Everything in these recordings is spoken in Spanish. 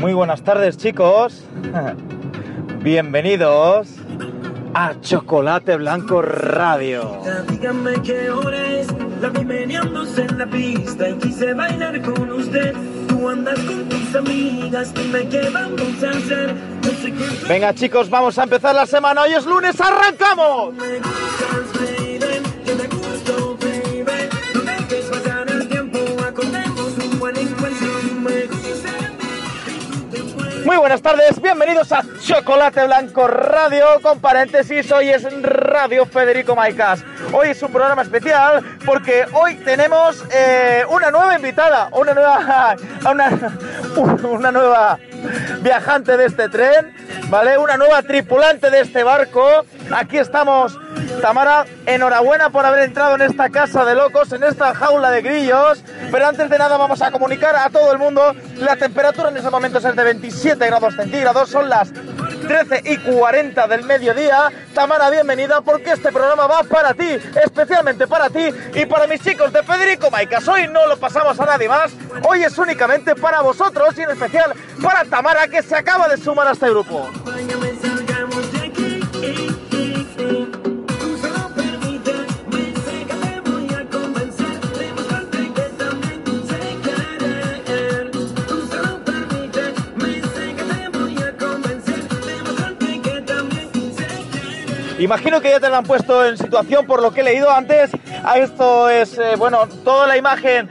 Muy buenas tardes chicos. Bienvenidos a Chocolate Blanco Radio. Dígame qué hora es, la vi meneándose en la pista y quise bailar con usted. Tú andas con tus amigas, dime qué vamos a hacer. No sé qué Venga chicos, vamos a empezar la semana. Hoy es lunes, arrancamos. me Muy buenas tardes, bienvenidos a Chocolate Blanco Radio, con paréntesis, hoy es Radio Federico Maicas. Hoy es un programa especial porque hoy tenemos eh, una nueva invitada, una nueva, una, una nueva viajante de este tren, ¿vale? Una nueva tripulante de este barco. Aquí estamos, Tamara, enhorabuena por haber entrado en esta casa de locos, en esta jaula de grillos. Pero antes de nada vamos a comunicar a todo el mundo, la temperatura en este momento es de 27 grados centígrados, son las 13 y 40 del mediodía. Tamara, bienvenida porque este programa va para ti, especialmente para ti y para mis chicos de Federico Maicas. Hoy no lo pasamos a nadie más, hoy es únicamente para vosotros y en especial para Tamara que se acaba de sumar a este grupo. Imagino que ya te la han puesto en situación por lo que he leído antes. A esto es, eh, bueno, toda la imagen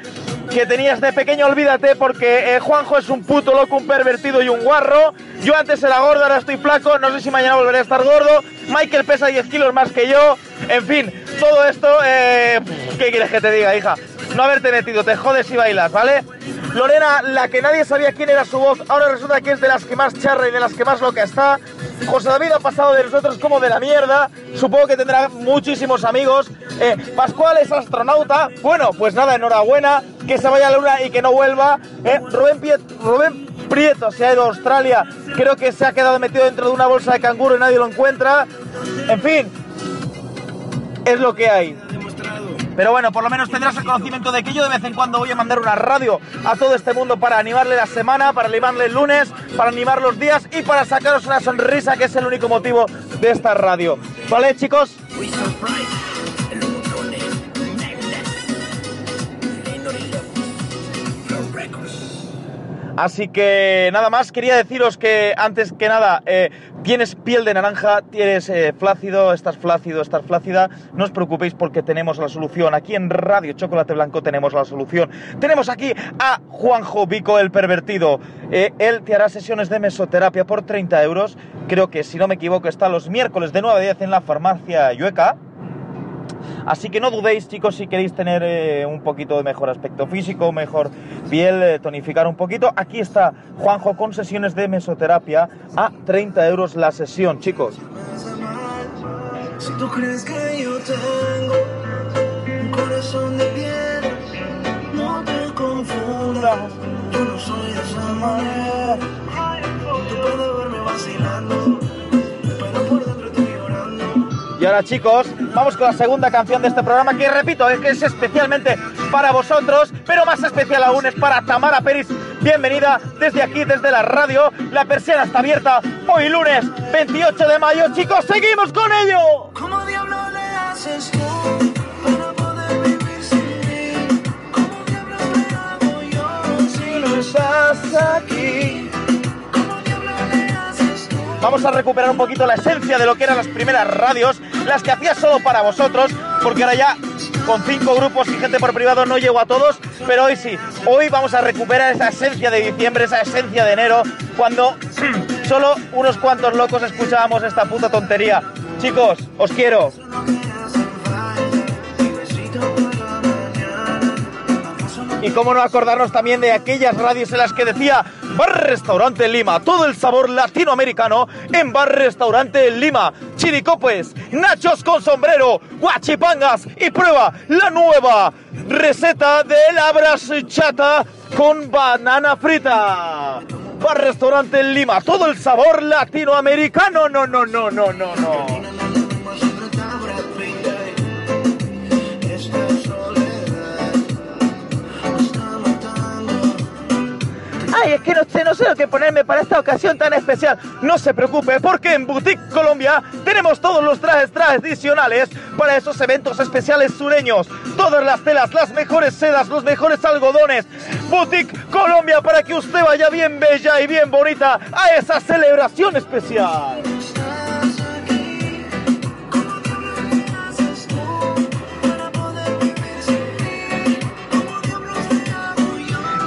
que tenías de pequeño, olvídate, porque eh, Juanjo es un puto loco, un pervertido y un guarro. Yo antes era gordo, ahora estoy flaco, no sé si mañana volveré a estar gordo. Michael pesa 10 kilos más que yo. En fin, todo esto, eh, ¿qué quieres que te diga, hija? No haberte metido, te jodes y bailas, ¿vale? Lorena, la que nadie sabía quién era su voz, ahora resulta que es de las que más charra y de las que más loca está. José David ha pasado de nosotros como de la mierda. Supongo que tendrá muchísimos amigos. Eh, Pascual es astronauta. Bueno, pues nada, enhorabuena. Que se vaya a la luna y que no vuelva. Eh, Rubén, Rubén Prieto se ha ido a Australia. Creo que se ha quedado metido dentro de una bolsa de canguro y nadie lo encuentra. En fin, es lo que hay. Pero bueno, por lo menos tendrás el conocimiento de que yo de vez en cuando voy a mandar una radio a todo este mundo para animarle la semana, para animarle el lunes, para animar los días y para sacaros una sonrisa, que es el único motivo de esta radio. ¿Vale, chicos? Así que nada más, quería deciros que antes que nada eh, tienes piel de naranja, tienes eh, flácido, estás flácido, estás flácida, no os preocupéis porque tenemos la solución. Aquí en Radio Chocolate Blanco tenemos la solución. Tenemos aquí a Juanjo Vico, el pervertido. Eh, él te hará sesiones de mesoterapia por 30 euros. Creo que si no me equivoco está los miércoles de 9 a 10 en la farmacia Yueca. Así que no dudéis, chicos, si queréis tener eh, un poquito de mejor aspecto físico, mejor piel, eh, tonificar un poquito. Aquí está Juanjo con sesiones de mesoterapia a 30 euros la sesión, chicos. Si tú crees que yo tengo un corazón de no te confundas. Yo no soy esa manera. Chicos, vamos con la segunda canción de este programa, que repito, es que es especialmente para vosotros, pero más especial aún es para Tamara Peris. Bienvenida desde aquí, desde la radio. La persiana está abierta hoy lunes 28 de mayo. Chicos, seguimos con ello. ¿Cómo diablo le haces tú para poder vivir sin mí? ¿Cómo diablo le hago yo si no estás aquí. ¿Cómo diablo le haces tú? Vamos a recuperar un poquito la esencia de lo que eran las primeras radios, las que hacía solo para vosotros, porque ahora ya con cinco grupos y gente por privado no llego a todos, pero hoy sí, hoy vamos a recuperar esa esencia de diciembre, esa esencia de enero, cuando Solo unos cuantos locos escuchábamos esta puta tontería. Chicos, os quiero. Y cómo no acordarnos también de aquellas radios en las que decía Bar Restaurante Lima, todo el sabor latinoamericano en Bar Restaurante Lima. Chiricopes, nachos con sombrero, guachipangas y prueba la nueva receta de labras chata con banana frita. Bar Restaurante Lima, todo el sabor latinoamericano. No, no, no, no, no, no. Ay, es que no sé, no sé lo que ponerme para esta ocasión tan especial. No se preocupe, porque en Boutique Colombia tenemos todos los trajes tradicionales para esos eventos especiales sureños. Todas las telas, las mejores sedas, los mejores algodones. Boutique Colombia para que usted vaya bien bella y bien bonita a esa celebración especial.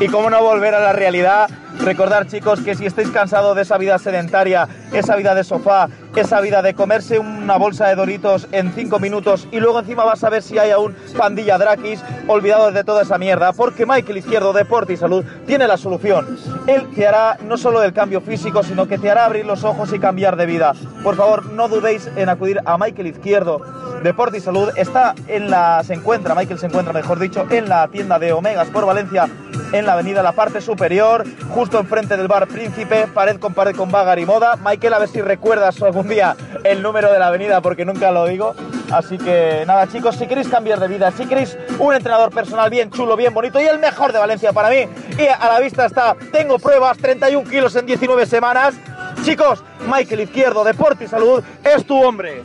Y cómo no volver a la realidad, recordar chicos que si estáis cansados de esa vida sedentaria, esa vida de sofá, esa vida de comerse una bolsa de doritos en cinco minutos y luego encima vas a ver si hay aún pandilla Drakis, olvidados de toda esa mierda, porque Michael Izquierdo, Deporte y Salud, tiene la solución. Él te hará no solo del cambio físico, sino que te hará abrir los ojos y cambiar de vida. Por favor, no dudéis en acudir a Michael Izquierdo, Deporte y Salud. Está en la, se encuentra, Michael se encuentra, mejor dicho, en la tienda de Omegas por Valencia en la avenida La Parte Superior, justo enfrente del bar Príncipe, pared con pared con Bagar y Moda. Michael, a ver si recuerdas algún día el número de la avenida porque nunca lo digo. Así que nada, chicos, si queréis cambiar de vida, si queréis un entrenador personal bien chulo, bien bonito y el mejor de Valencia para mí, y a la vista está, tengo pruebas, 31 kilos en 19 semanas. Chicos, Michael Izquierdo, Deporte y Salud, es tu hombre.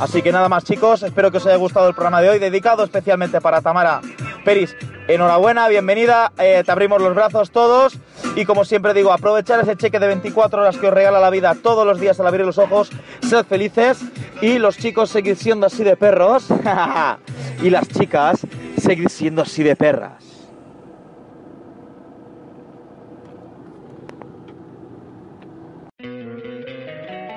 Así que nada más chicos, espero que os haya gustado el programa de hoy, dedicado especialmente para Tamara Peris. Enhorabuena, bienvenida, eh, te abrimos los brazos todos y como siempre digo, aprovechar ese cheque de 24 horas que os regala la vida todos los días al abrir los ojos, sed felices y los chicos seguir siendo así de perros y las chicas seguir siendo así de perras.